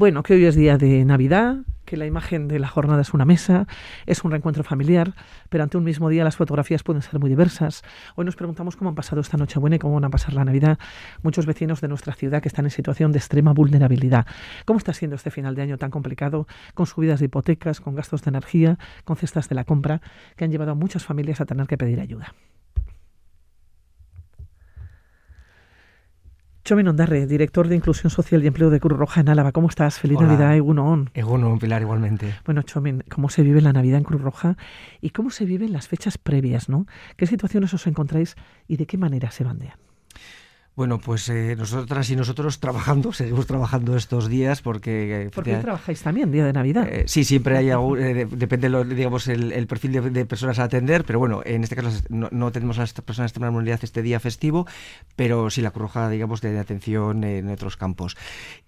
Bueno, que hoy es día de Navidad, que la imagen de la jornada es una mesa, es un reencuentro familiar, pero ante un mismo día las fotografías pueden ser muy diversas. Hoy nos preguntamos cómo han pasado esta noche buena y cómo van a pasar la Navidad muchos vecinos de nuestra ciudad que están en situación de extrema vulnerabilidad. ¿Cómo está siendo este final de año tan complicado, con subidas de hipotecas, con gastos de energía, con cestas de la compra, que han llevado a muchas familias a tener que pedir ayuda? Chomin Ondarre, director de Inclusión Social y Empleo de Cruz Roja en Álava. ¿Cómo estás? Feliz Hola. Navidad, Egunon. Egunon, Pilar, igualmente. Bueno, Chomin, ¿cómo se vive la Navidad en Cruz Roja y cómo se viven las fechas previas, no? ¿Qué situaciones os encontráis y de qué manera se bandean? Bueno, pues eh, nosotras y nosotros trabajando, seguimos trabajando estos días porque... eh, Porque efectivamente, hoy trabajáis también, día de Navidad. eh, sí, siempre hay algún, eh, de- depende, lo, digamos, el, el perfil de, de personas a atender, pero bueno, en este caso no, no tenemos a las personas de extrema movilidad este día festivo, pero sí la Cruz Roja, digamos, de atención en otros campos.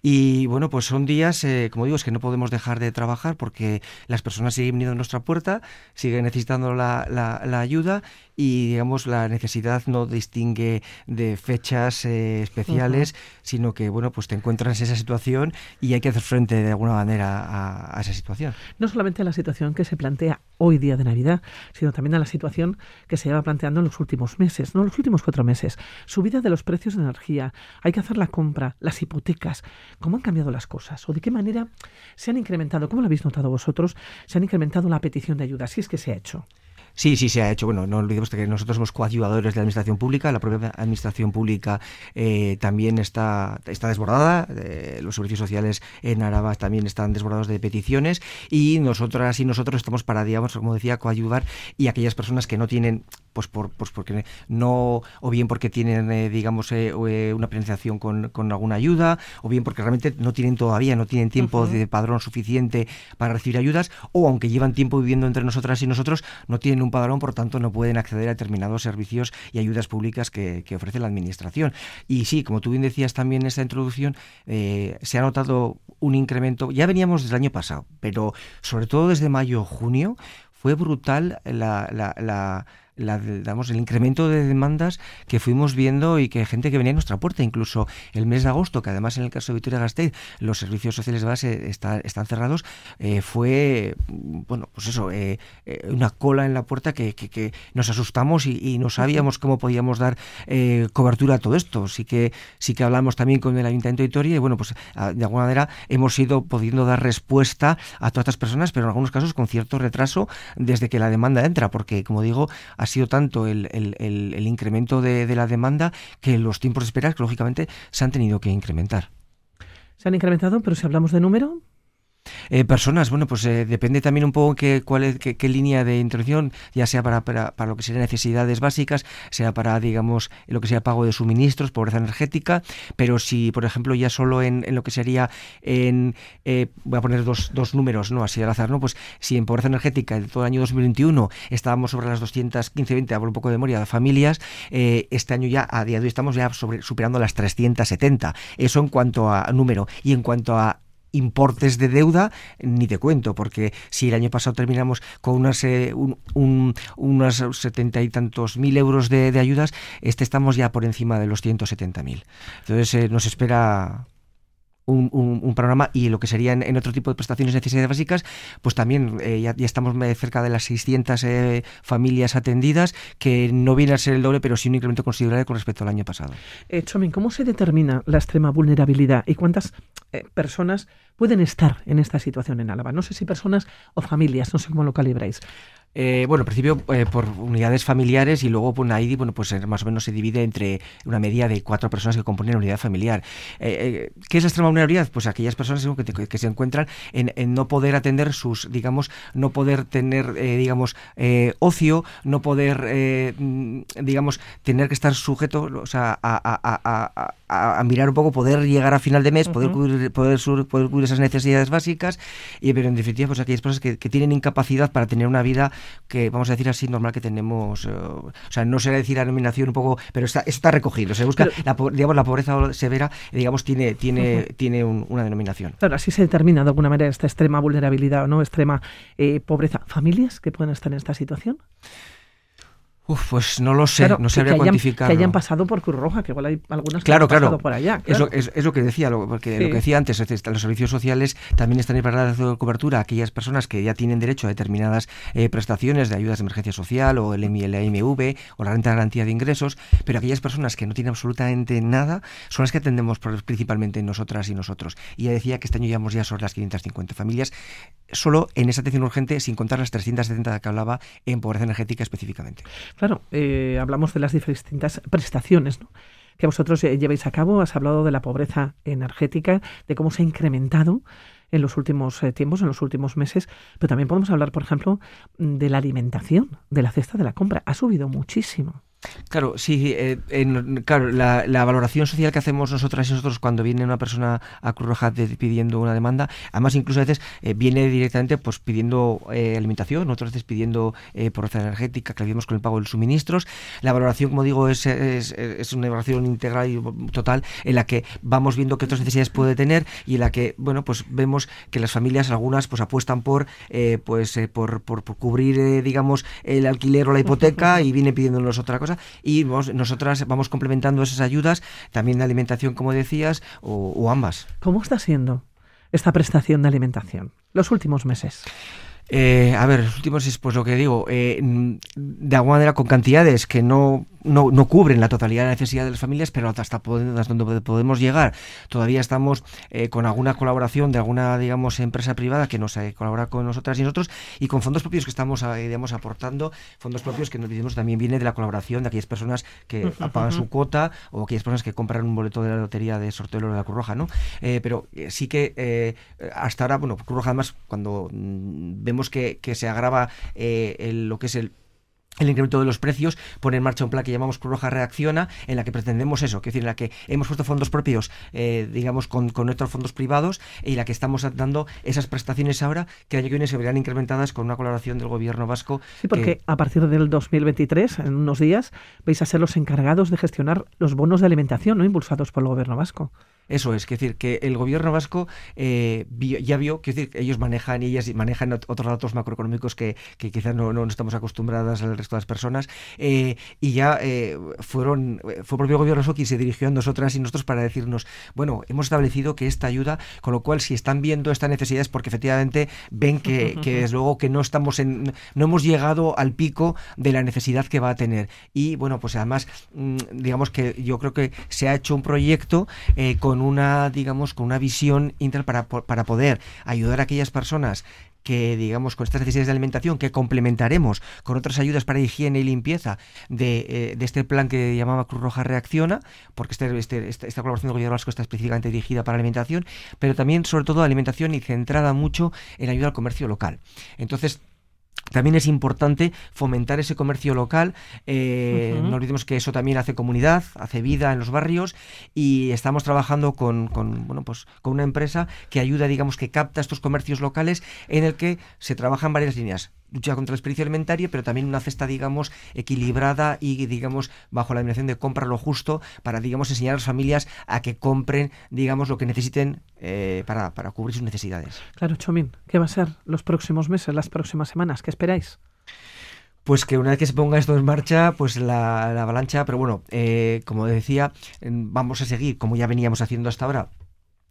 Y bueno, pues son días, eh, como digo, es que no podemos dejar de trabajar porque las personas siguen viniendo a nuestra puerta, siguen necesitando la, la- la ayuda y, digamos, la necesidad no distingue de fechas eh, especiales, sino que, bueno, pues te encuentras en esa situación y hay que hacer frente de alguna manera a, a esa situación. No solamente a la situación que se plantea hoy día de Navidad, sino también a la situación que se lleva planteando en los últimos meses, no los últimos cuatro meses. Subida de los precios de energía, hay que hacer la compra, las hipotecas. ¿Cómo han cambiado las cosas? ¿O de qué manera se han incrementado? ¿Cómo lo habéis notado vosotros? ¿Se han incrementado la petición de ayuda? Si es que se ha hecho. Sí, sí, se ha hecho. Bueno, no olvidemos que nosotros somos coayudadores de la administración pública. La propia administración pública eh, también está, está desbordada. eh, los servicios sociales en Araba también están desbordados de peticiones. Y nosotras y nosotros estamos para, digamos, como decía, coayudar y aquellas personas que no tienen, pues, por, pues porque no, o bien porque tienen, eh, digamos, eh, eh, una penalización con, con alguna ayuda, o bien porque realmente no tienen todavía, no tienen tiempo de padrón suficiente para recibir ayudas, o aunque llevan tiempo viviendo entre nosotras y nosotros, no tienen un padrón, por tanto no pueden acceder a determinados servicios y ayudas públicas que, ofrece la Administración. Y sí, como tú bien decías también en esta introducción, eh, se ha notado un incremento, ya veníamos desde el año pasado, pero sobre todo desde mayo-junio fue brutal la- la- digamos, el incremento de demandas que fuimos viendo y que gente que venía a nuestra puerta, incluso el mes de agosto, que además en el caso de Vitoria Gasteiz los servicios sociales de base está- están cerrados, eh, fue, mm, bueno, pues eso, eh, eh, una cola en la puerta que, que- que nos asustamos y, y no sabíamos cómo podíamos dar cobertura a todo esto. Sí que, sí que hablamos también con el Ayuntamiento de Vitoria y bueno, pues a- de alguna manera hemos ido pudiendo dar respuesta a todas estas personas, pero en algunos casos con cierto retraso desde que la demanda entra, porque como digo, ha sido tanto el, el- incremento de, de la demanda que los tiempos de espera, lógicamente, se han tenido que incrementar. Se han incrementado, pero si hablamos de número, Eh, personas, bueno, pues eh, depende también un poco qué, cuál es, qué, línea de intervención, ya sea para, para, para lo que serían necesidades básicas, sea para, digamos, lo que sea pago de suministros, pobreza energética, pero si, por ejemplo, ya solo en, en lo que sería en, eh, voy a poner dos, dos números, ¿no? Así al azar, ¿no? Pues si en pobreza energética en todo el año 2021 estábamos sobre las 215, 20, hablo un poco de memoria, de familias, eh, este año ya, a día de hoy, estamos ya sobre, superando las 370. Eso en cuanto a número. Y en cuanto a importes de deuda, ni te cuento, porque si el año pasado terminamos con unas, eh, un, un- unas setenta y tantos mil euros de, ayudas, este estamos ya por encima de los 170 mil. Entonces eh, nos espera un, un- panorama y lo que serían en otro tipo de prestaciones necesidades básicas, pues también eh, ya, estamos eh, cerca de las 600 eh, familias atendidas, que no viene a ser el doble, pero sí un incremento considerable con respecto al año pasado. eh, ¿cómo se determina la extrema vulnerabilidad y cuántas eh, personas pueden estar en esta situación en Álava? No sé si personas o familias, no sé cómo lo calibráis. Eh, bueno, en principio eh, por unidades familiares y luego pues, ahí bueno, pues eh, más o menos se divide entre una media de cuatro personas que componen la unidad familiar. Eh, eh, ¿Qué es la extrema vulnerabilidad? Pues aquellas personas que, te- que se encuentran en, en no poder atender sus, digamos, no poder tener, eh, digamos, eh, ocio, no poder, eh, mm, digamos, tener que estar sujeto, o sea, a, a- a- a- a- a mirar un poco, poder llegar a final de mes, poder, cubrir, poder, sur- poder cubrir esas necesidades básicas, y, pero en definitiva, pues aquellas personas que, que tienen incapacidad para tener una vida que, vamos a decir así, normal que tenemos, eh, o sea, no será decir la denominación un poco, pero está, está recogido, se busca, Pero- la, digamos, la pobreza severa, digamos, tiene, tiene, tiene un- una denominación. Claro, así se determina de alguna manera esta extrema vulnerabilidad o no extrema eh, pobreza. ¿Familias que pueden estar en esta situación? Uf, pues no lo sé, no sabría cuantificar. Que hayan pasado por Cruz Roja, que igual hay algunas claro, que han pasado por allá. Claro. Es, lo, es, lo, que decía, lo, porque lo que decía antes, los servicios sociales también están preparados de cobertura a aquellas personas que ya tienen derecho a determinadas eh, prestaciones de ayudas de emergencia social o el, AMV o la renta de garantía de ingresos, pero aquellas personas que no tienen absolutamente nada son las que atendemos principalmente nosotras y nosotros. Y ya decía que este año llevamos ya sobre las 550 familias, solo en esa atención urgente, sin contar las 370 de que hablaba en pobreza energética específicamente. Claro, eh, hablamos de las distintas prestaciones que vosotros eh, lleváis a cabo. Has hablado de la pobreza energética, de cómo se ha incrementado en los últimos eh, tiempos, en los últimos meses, pero también podemos hablar, por ejemplo, de la alimentación, de la cesta de la compra. Ha subido muchísimo. Claro, sí, eh, claro, la, valoración social que hacemos nosotras y nosotros cuando viene una persona a Cruz Roja pidiendo una demanda, además incluso a veces eh, viene directamente pues pidiendo eh, alimentación, otras veces pidiendo pobreza energética, que vimos con el pago de los suministros. La valoración, como digo, es, una valoración integral y total en la que vamos viendo qué otras necesidades puede tener y en la que, bueno, pues vemos que las familias, algunas, pues apuestan por, pues, por, por, por, cubrir, digamos, el alquiler o la hipoteca y vienen pidiéndonos otra cosa y nosotras vamos complementando esas ayudas, también de alimentación, como decías, o, ambas. ¿Cómo está siendo esta prestación de alimentación los últimos meses? Eh, a ver, los últimos es pues lo que digo, eh, de alguna manera con cantidades que no no, no, cubren la totalidad de la necesidad de las familias, pero hasta donde podemos llegar. Todavía estamos eh, con alguna colaboración de alguna, digamos, empresa privada que nos eh, colabora con nosotras y nosotros y con fondos propios que estamos, eh, digamos, aportando, fondos propios que nos decimos también viene de la colaboración de aquellas personas que pagan su cuota o aquellas personas que compran un boleto de la lotería de sorteo de la Cruz Roja, ¿no? pero sí que hasta ahora, bueno, Cruz Roja además, cuando mm, vemos que, que se agrava lo que es el el incremento de los precios, pone en marcha un plan que llamamos Cruz Roja Reacciona, en la que pretendemos eso, que decir, en la que hemos puesto fondos propios, eh, digamos, con, con nuestros fondos privados, y la que estamos dando esas prestaciones ahora, que el año que viene se verán incrementadas con una colaboración del gobierno vasco. Sí, porque a partir del 2023, en unos días, vais a ser los encargados de gestionar los bonos de alimentación, ¿no? impulsados por el gobierno vasco. Eso es, que decir, que el gobierno vasco eh, ya vio, que decir, ellos manejan y ellas manejan otros datos macroeconómicos que, quizás no, no, estamos acostumbradas al resto de las personas, eh, y ya eh, fueron, fue el propio gobierno vasco quien se dirigió a nosotras y nosotros para decirnos, bueno, hemos establecido que esta ayuda, con lo cual si están viendo esta necesidad es porque efectivamente ven que, que desde luego que no estamos en, no hemos llegado al pico de la necesidad que va a tener. Y bueno, pues además, mm, digamos que yo creo que se ha hecho un proyecto con con una, digamos, con una visión inter para, para poder ayudar a aquellas personas que, digamos, con estas necesidades de alimentación que complementaremos con otras ayudas para higiene y limpieza de, eh, de este plan que llamaba Cruz Roja Reacciona, porque este, este, esta, esta, colaboración del gobierno vasco está específicamente dirigida para alimentación, pero también, sobre todo, alimentación y centrada mucho en ayuda al comercio local. Entonces, también es importante fomentar ese comercio local. Eh, no olvidemos que eso también hace comunidad, hace vida en los barrios y estamos trabajando con, con, bueno, pues, con una empresa que ayuda, digamos, que capta estos comercios locales en el que se trabajan varias líneas lucha contra la experiencia alimentaria, pero también una cesta, digamos, equilibrada y, digamos, bajo la denominación de compra lo justo para, digamos, enseñar a las familias a que compren, digamos, lo que necesiten eh, para, para cubrir sus necesidades. Claro, Chomín, ¿qué va a ser los próximos meses, las próximas semanas? ¿Qué esperáis? Pues que una vez que se ponga esto en marcha, pues la, avalancha, pero bueno, eh, como decía, vamos a seguir como ya veníamos haciendo hasta ahora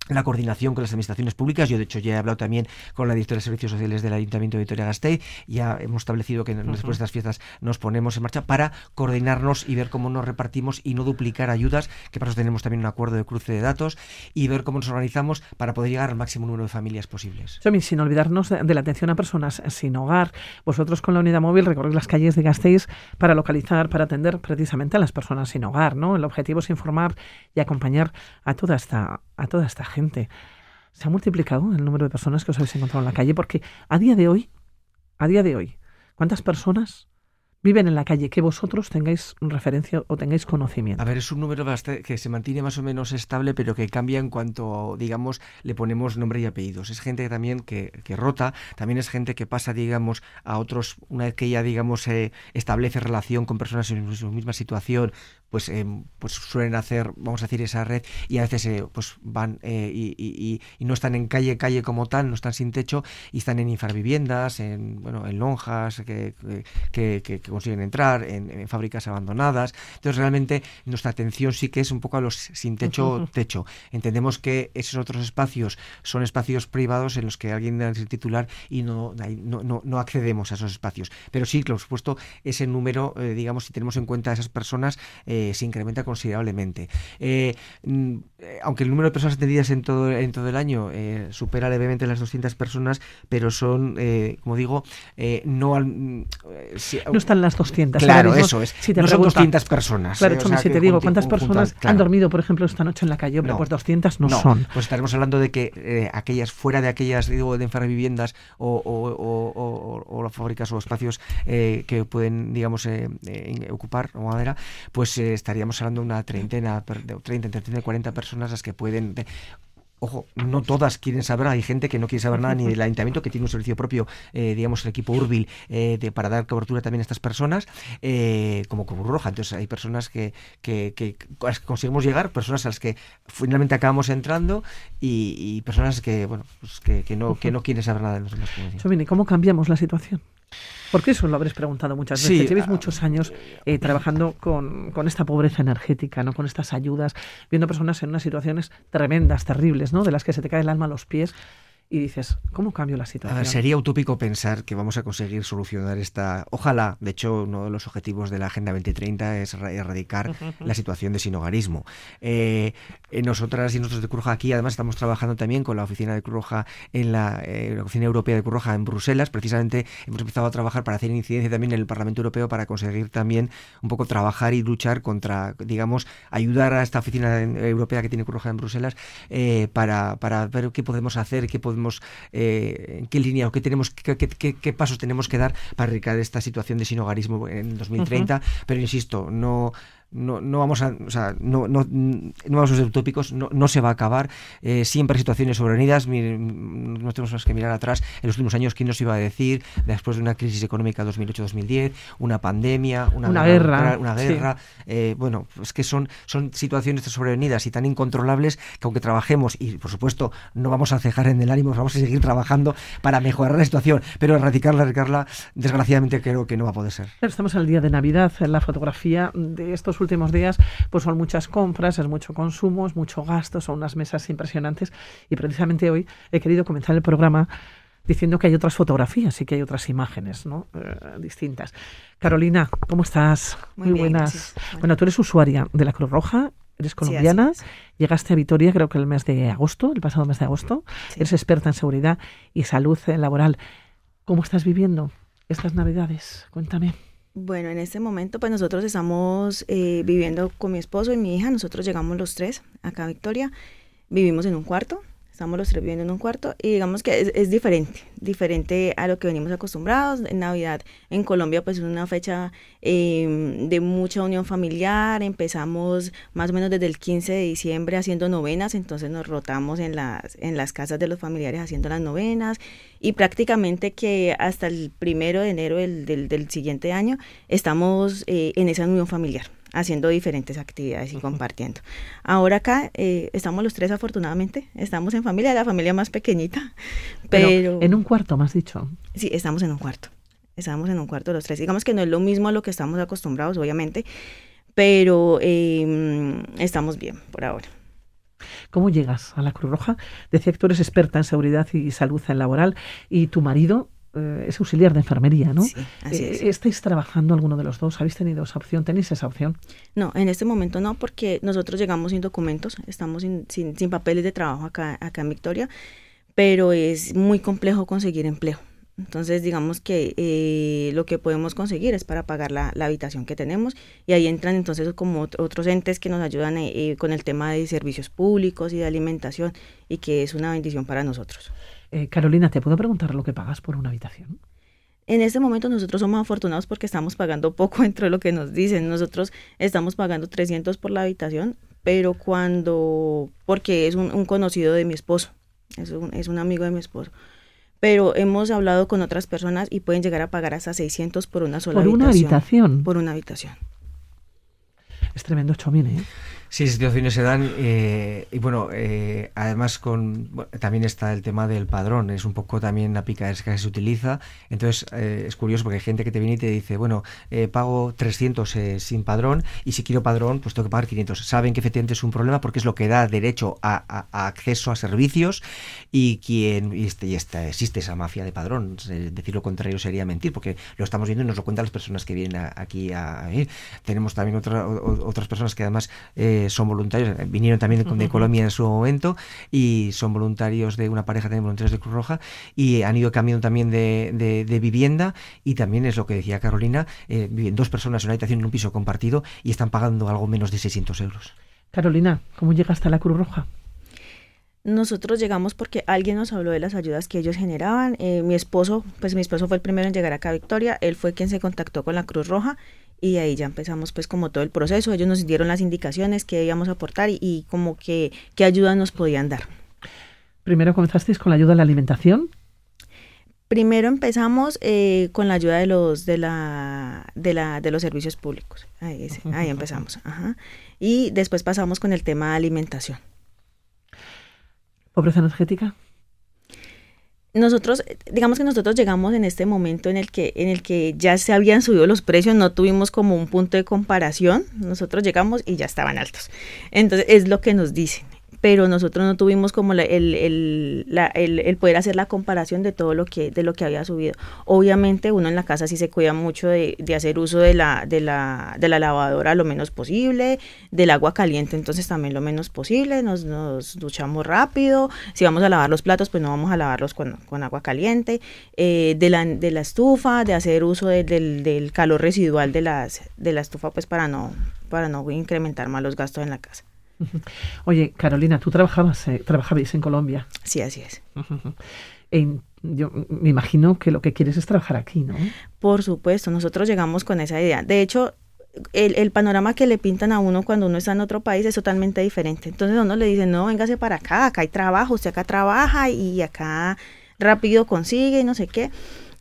la coordinación con las administraciones públicas. Yo, de hecho, ya he hablado también con la directora de Servicios Sociales del Ayuntamiento de Vitoria-Gasteiz. Ya hemos establecido que después de estas fiestas nos ponemos en marcha para coordinarnos y ver cómo nos repartimos y no duplicar ayudas, que para eso tenemos también un acuerdo de cruce de datos, y ver cómo nos organizamos para poder llegar al máximo número de familias posibles. sin olvidarnos de la atención a personas sin hogar, vosotros con la unidad móvil recorréis las calles de Gasteiz para localizar, para atender precisamente a las personas sin hogar. ¿no? El objetivo es informar y acompañar a toda esta a toda esta gente. Se ha multiplicado el número de personas que os habéis encontrado en la calle porque a día de hoy, a día de hoy, ¿cuántas personas viven en la calle, que vosotros tengáis referencia o tengáis conocimiento. A ver, es un número que se mantiene más o menos estable, pero que cambia en cuanto, digamos, le ponemos nombre y apellidos. Es gente también que, que rota, también es gente que pasa, digamos, a otros, una vez que ya, digamos, establece relación con personas en su misma situación, pues, eh, pues suelen hacer, vamos a decir, esa red y a veces eh, pues van eh, y, no están en calle, calle como tal, no están sin techo y están en infraviviendas, en, bueno, en lonjas que, que, consiguen entrar, en, fábricas abandonadas. Entonces realmente nuestra atención sí que es un poco a los sin techo, techo. Entendemos que esos otros espacios son espacios privados en los que alguien debe ser titular y no, no, no, accedemos a esos espacios. Pero sí, por supuesto, ese número, digamos, si tenemos en cuenta a esas personas, eh, se incrementa considerablemente. Eh, mm, aunque el número de personas atendidas en todo, en todo el año eh, supera levemente las 200 personas, pero son, como digo, no... no están las 200. Claro, eso es. no son 200 personas. Claro, si te digo, ¿cuántas personas han dormido, por ejemplo, esta noche en la calle? pues 200 no, son. Pues estaremos hablando de que aquellas, fuera de aquellas, digo, de viviendas o, o, o, las fábricas o espacios que pueden, digamos, ocupar o madera, pues eh, estaríamos hablando de una treintena, de 30, entre 40 personas las que pueden... Ojo, no todas quieren saber, hay gente que no quiere saber nada ni del ayuntamiento, que tiene un servicio propio, eh, digamos, el equipo Urbil, eh, de, para dar cobertura también a estas personas, como Cruz Roja. Entonces hay personas que, que, que, conseguimos llegar, personas a las que finalmente acabamos entrando y, personas que, bueno, pues que, no, que no quieren saber nada de demás. ¿cómo cambiamos la situación? Porque eso lo habréis preguntado muchas veces. Llevéis muchos años eh, trabajando con, con, esta pobreza energética, ¿no? con estas ayudas, viendo personas en unas situaciones tremendas, terribles, ¿no? de las que se te cae el alma a los pies y dices, ¿cómo cambio la situación? sería utópico pensar que vamos a conseguir solucionar esta. Ojalá, de hecho, uno de los objetivos de la Agenda 2030 es erradicar la situación de sinogarismo. Eh, nosotras y nosotros de Cruz aquí, además, estamos trabajando también con la oficina de Cruz en la, eh, la, Oficina Europea de Cruz en Bruselas. Precisamente hemos empezado a trabajar para hacer incidencia también en el Parlamento Europeo para conseguir también un poco trabajar y luchar contra, digamos, ayudar a esta oficina europea que tiene Cruz en Bruselas eh, para, para ver qué podemos hacer, qué podemos eh, en qué línea o qué tenemos, qué, qué, pasos tenemos que dar para erradicar esta situación de sinogarismo en 2030. Pero insisto, no no, no vamos a, o sea, no, no, no vamos a ser utópicos, no, no se va a acabar. Eh, siempre hay situaciones sobrevenidas, no tenemos más que mirar atrás. En los últimos años, ¿quién nos iba a decir? Después de una crisis económica 2008-2010, una pandemia, una, guerra. Una guerra. Eh, bueno, es que son, son situaciones sobrevenidas y tan incontrolables que aunque trabajemos, y por supuesto no vamos a cejar en el ánimo, vamos a seguir trabajando para mejorar la situación, pero erradicarla, erradicarla, desgraciadamente creo que no va a poder ser. estamos al día de Navidad, en la fotografía de estos últimos días pues son muchas compras, es mucho consumo, es mucho gasto, son unas mesas impresionantes y precisamente hoy he querido comenzar el programa diciendo que hay otras fotografías y que hay otras imágenes ¿no? Eh, distintas. Carolina, ¿cómo estás? Muy, buenas. Bueno. tú eres usuaria de la Cruz Roja, eres colombiana, llegaste a Vitoria creo que el mes de agosto, el pasado mes de agosto, eres experta en seguridad y salud laboral. ¿Cómo estás viviendo estas navidades? Cuéntame. Bueno, en este momento pues nosotros estamos eh, viviendo con mi esposo y mi hija, nosotros llegamos los tres acá a Victoria, vivimos en un cuarto, estamos los tres viviendo en un cuarto y digamos que es, diferente, diferente a lo que venimos acostumbrados. En Navidad en Colombia pues es una fecha em, de mucha unión familiar, empezamos más o menos desde el 15 de diciembre haciendo novenas, entonces nos rotamos en las, en las casas de los familiares haciendo las novenas. Y prácticamente que hasta el primero de enero del, del, siguiente año estamos eh, en esa unión familiar haciendo diferentes actividades y compartiendo. Ahora acá eh, estamos los tres afortunadamente, estamos en familia, la familia más pequeñita, pero, En un cuarto, más dicho. Sí, estamos en un cuarto, estamos en un cuarto los tres. Digamos que no es lo mismo a lo que estamos acostumbrados, obviamente, pero em, estamos bien por ahora. ¿Cómo llegas a la Cruz Roja? Decía que tú eres experta en seguridad y salud laboral y tu marido eh, es auxiliar de enfermería, ¿no? Sí, así eh, ¿Estáis trabajando alguno de los dos? ¿Habéis tenido esa opción? ¿Tenéis esa opción? No, en este momento no, porque nosotros llegamos sin documentos, estamos sin, sin, papeles de trabajo acá, acá en Victoria, pero es muy complejo conseguir empleo. Entonces, digamos que eh, lo que podemos conseguir es para pagar la, la, habitación que tenemos y ahí entran entonces como otros entes que nos ayudan con el tema de servicios públicos y de alimentación y que es una bendición para nosotros. Eh, Carolina, ¿te puedo preguntar lo que pagas por una habitación? En este momento nosotros somos afortunados porque estamos pagando poco dentro de lo que nos dicen. Nosotros estamos pagando 300 por la habitación, pero cuando, porque es un, conocido de mi esposo, es un, es un amigo de mi esposo pero hemos hablado con otras personas y pueden llegar a pagar hasta 600 por una sola habitación. ¿Por una habitación? Por una habitación. Es tremendo, Chomine. ¿eh? Sí, situaciones se dan eh, y bueno, eh, además con también está el tema del padrón, es un poco también la pica que se utiliza, entonces eh, es curioso porque hay gente que te viene y te dice, bueno, pago 300 sin padrón y si quiero padrón pues tengo que pagar 500. Saben que efectivamente es un problema porque es lo que da derecho a, acceso a servicios y quien y este, y este, existe esa mafia de padrón, decir lo contrario sería mentir porque lo estamos viendo y nos lo cuentan las personas que vienen aquí a, ir. Tenemos también otra, otras personas que además son voluntarios, eh, vinieron también de, Colombia en su momento y son voluntarios de una pareja también voluntarios de Cruz Roja y han ido cambiando también de, vivienda y también es lo que decía Carolina, eh, viven dos personas en una habitación en un piso compartido y están pagando algo menos de 600 euros. Carolina, ¿cómo llegaste a la Cruz Roja? Nosotros llegamos porque alguien nos habló de las ayudas que ellos generaban. Eh, mi esposo, pues mi esposo fue el primero en llegar acá a Victoria. Él fue quien se contactó con la Cruz Roja y ahí ya empezamos pues como todo el proceso, ellos nos dieron las indicaciones que debíamos aportar y, como que qué ayuda nos podían dar. Primero comenzasteis con la ayuda a la alimentación. Primero empezamos eh, con la ayuda de los de la de la de los servicios públicos. Ahí, ahí empezamos. Ajá. Y después pasamos con el tema de alimentación. ¿Pobreza energética? Nosotros, digamos que nosotros llegamos en este momento en el que, en el que ya se habían subido los precios, no tuvimos como un punto de comparación, nosotros llegamos y ya estaban altos. Entonces es lo que nos dicen pero nosotros no tuvimos como el, el, el, poder hacer la comparación de todo lo que, de lo que había subido. Obviamente uno en la casa sí se cuida mucho de, de hacer uso de la, de, la, de la lavadora lo menos posible, del agua caliente entonces también lo menos posible, nos, nos duchamos rápido, si vamos a lavar los platos pues no vamos a lavarlos con, con agua caliente, eh, de, la, de la estufa, de hacer uso del, del calor residual de, las, de la estufa pues para no, para no incrementar más los gastos en la casa. Oye, Carolina, tú trabajabas, eh, trabajabais en Colombia. Sí, así es. yo me imagino que lo que quieres es trabajar aquí, ¿no? Por supuesto, nosotros llegamos con esa idea. De hecho, el, el, panorama que le pintan a uno cuando uno está en otro país es totalmente diferente. Entonces uno le dice, no, véngase para acá, acá hay trabajo, usted acá trabaja y acá rápido consigue y no sé qué.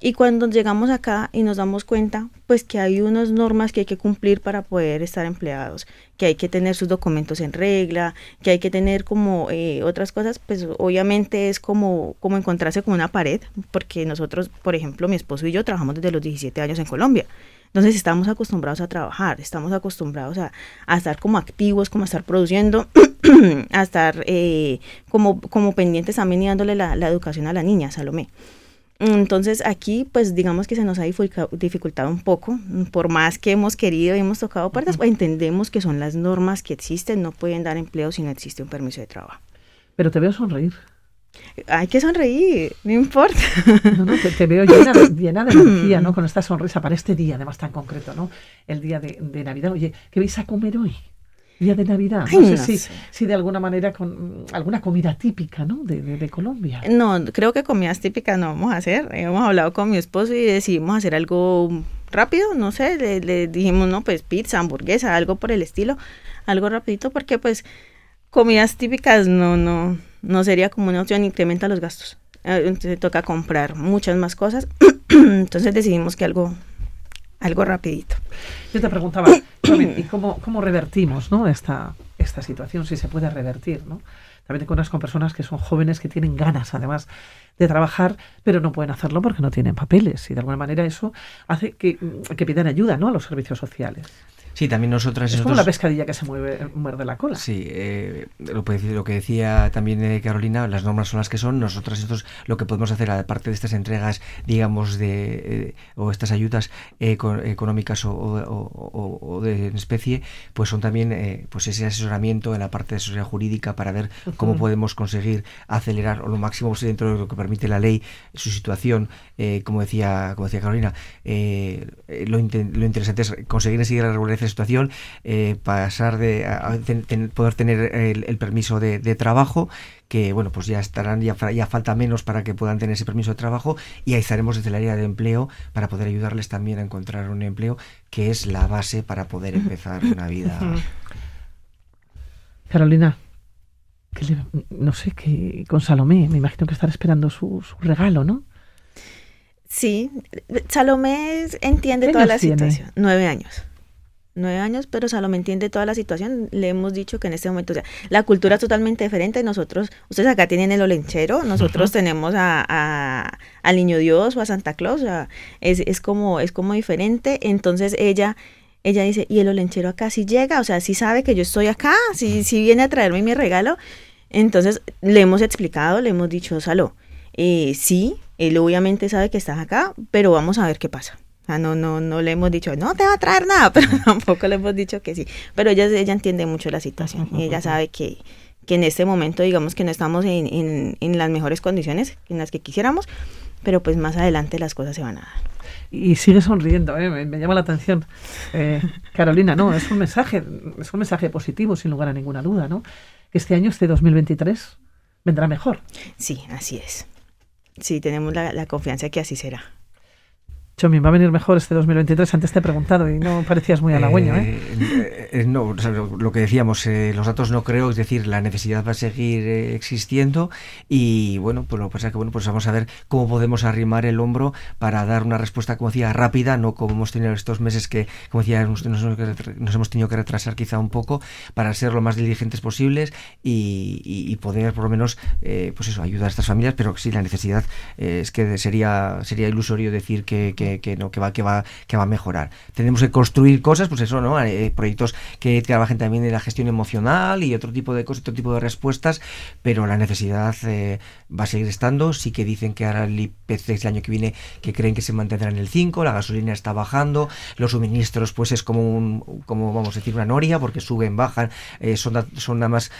Y cuando llegamos acá y nos damos cuenta, pues que hay unas normas que hay que cumplir para poder estar empleados, que hay que tener sus documentos en regla, que hay que tener como eh, otras cosas, pues obviamente es como, como encontrarse con una pared, porque nosotros, por ejemplo, mi esposo y yo trabajamos desde los 17 años en Colombia. Entonces estamos acostumbrados a trabajar, estamos acostumbrados a, estar como activos, como a estar produciendo, a estar eh, como, como pendientes también y dándole la, la educación a la niña, Salomé. Entonces aquí pues digamos que se nos ha dificultado un poco, por más que hemos querido y hemos tocado puertas, pues entendemos que son las normas que existen, no pueden dar empleo si no existe un permiso de trabajo. Pero te veo sonreír. Hay que sonreír, no importa. No, no, te, veo llena, llena, de energía, ¿no? Con esta sonrisa para este día, además tan concreto, ¿no? El día de, de Navidad. Oye, ¿qué vais a comer hoy? Día de Navidad. no, sé, si, si, de alguna manera con alguna comida típica, ¿no? De, de, Colombia. No, creo que comidas típicas no vamos a hacer. Hemos hablado con mi esposo y decidimos hacer algo rápido, no sé, le, dijimos, no, pues pizza, hamburguesa, algo por el estilo, algo rapidito, porque pues comidas típicas no, no, no sería como una opción, incrementa los gastos. Eh, entonces toca comprar muchas más cosas. Entonces decidimos que algo algo rapidito. Yo te preguntaba, ¿y cómo, cómo revertimos ¿no? esta, esta situación? Si se puede revertir, ¿no? También te encuentras con personas que son jóvenes que tienen ganas, además, de trabajar, pero no pueden hacerlo porque no tienen papeles. Y de alguna manera eso hace que, que pidan ayuda ¿no? a los servicios sociales. Sí, también nosotras... Es como la pescadilla que se mueve, muerde la cola. Sí, eh, lo, lo, que decía también eh, Carolina, las normas son las que son. Nosotras estos, lo que podemos hacer, aparte de estas entregas, digamos, de eh, o estas ayudas económicas o, de especie, pues son también pues ese asesoramiento en la parte de asesoría jurídica para ver cómo podemos conseguir acelerar o lo máximo posible dentro de lo que permite la ley su situación, como decía como decía Carolina. lo, lo interesante es conseguir enseguida la regularidad situación, eh, pasar de poder tener el, permiso de, trabajo, que bueno, pues ya estarán, ya, ya falta menos para que puedan tener ese permiso de trabajo y ahí estaremos desde el área de empleo para poder ayudarles también a encontrar un empleo que es la base para poder empezar una vida. Carolina, no sé, que con Salomé, me imagino que estará esperando su, regalo, ¿no? Sí, Salomé entiende toda la situación. Nueve años. Nueve años, pero Salomé entiende toda la situación. Le hemos dicho que en este momento, o sea, la cultura es totalmente diferente. Nosotros, ustedes acá tienen el olenchero, nosotros tenemos a, a, al niño Dios o a Santa Claus, o sea, es, es, como, es como diferente. Entonces ella, ella dice, ¿y el olenchero acá sí llega? O sea, sí sabe que yo estoy acá, sí, sí viene a traerme mi regalo. Entonces le hemos explicado, le hemos dicho, Saló, eh, sí, él obviamente sabe que estás acá, pero vamos a ver qué pasa no, no, no le hemos dicho, no te va a traer nada, pero tampoco le hemos dicho que sí. Pero ella, ella entiende mucho la situación y ella sabe que, que en este momento, digamos que no estamos en, en, las mejores condiciones en las que quisiéramos, pero pues más adelante las cosas se van a dar. Y sigue sonriendo, ¿eh? me, llama la atención. Eh, Carolina, no, es un mensaje, es un mensaje positivo, sin lugar a ninguna duda, ¿no? Que este año, este 2023, vendrá mejor. Sí, así es. Sí, tenemos la, la confianza que así será. ¿Va a venir mejor este 2023? Antes te he preguntado y no parecías muy halagüeño, ¿eh? eh, eh no, lo que decíamos, eh, los datos no creo, es decir, la necesidad va a seguir existiendo y bueno, pues lo que pasa es que bueno, pues vamos a ver cómo podemos arrimar el hombro para dar una respuesta, como decía, rápida, no como hemos tenido estos meses que, como decía, nos, hemos tenido que retrasar quizá un poco para ser lo más diligentes posibles y, poder por lo menos, pues eso, ayudar a estas familias, pero sí, la necesidad es que sería, sería ilusorio decir que que, no, que, va, que, va, que va a mejorar. Tenemos que construir cosas, pues eso, ¿no? Eh, proyectos que trabajen también en la gestión emocional y otro tipo de cosas, otro tipo de respuestas, pero la necesidad eh, va a seguir estando. Sí que dicen que ahora el IPC el año que viene que creen que se mantendrá en el 5, la gasolina está bajando, los suministros pues es como un, como vamos a decir, una noria, porque suben, bajan, eh, son, son nada más,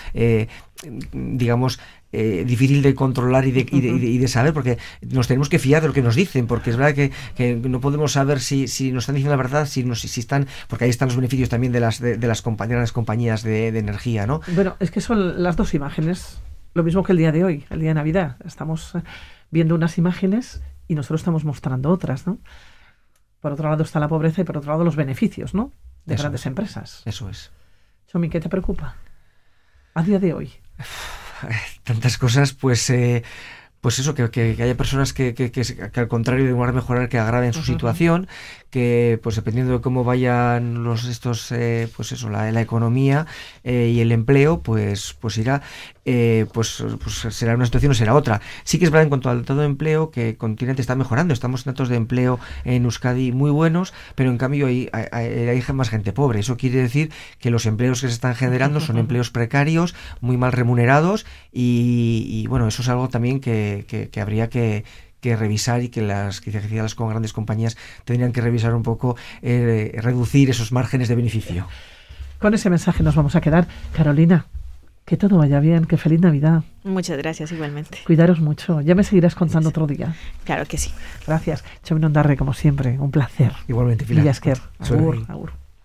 digamos, eh, difícil de controlar y de, y, de, saber, porque nos tenemos que fiar de lo que nos dicen, porque es verdad que, no podemos saber si, si, nos están diciendo la verdad, si, si están, porque ahí están los beneficios también de las, de, las compañeras, compañías de, energía, ¿no? Bueno, es que son las dos imágenes, lo mismo que el día de hoy, el día de Navidad. Estamos eh, viendo unas imágenes y nosotros estamos mostrando otras, ¿no? Por otro lado está la pobreza y por otro lado los beneficios, ¿no? De grandes empresas. Eso es. Chomi, ¿qué te preocupa? A día de hoy. tantas cosas, pues... Eh, pues eso, que, que, haya personas que, que, que, al contrario de mejorar, que agraven su situación, que pues dependiendo de cómo vayan los estos, eh, pues eso, la, la economía eh, y el empleo, pues, pues irá, pues, pues será una situación o será otra. Sí que es verdad en cuanto al todo empleo que el continente está mejorando, estamos en datos de empleo en Euskadi muy buenos, pero en cambio hay, hay, hay más gente pobre. Eso quiere decir que los empleos que se están generando son empleos precarios, muy mal remunerados y, bueno, eso es algo también que, que, habría que, que revisar y que las que las con grandes compañías tendrían que revisar un poco eh, reducir esos márgenes de beneficio. Con ese mensaje nos vamos a quedar. Carolina, que todo vaya bien, que feliz Navidad. Muchas gracias igualmente. Cuidaros mucho. Ya me seguirás contando otro día. Claro que sí. Gracias. Chomin Ondarre, como siempre, un placer. Igualmente, Pilar. Agur, agur.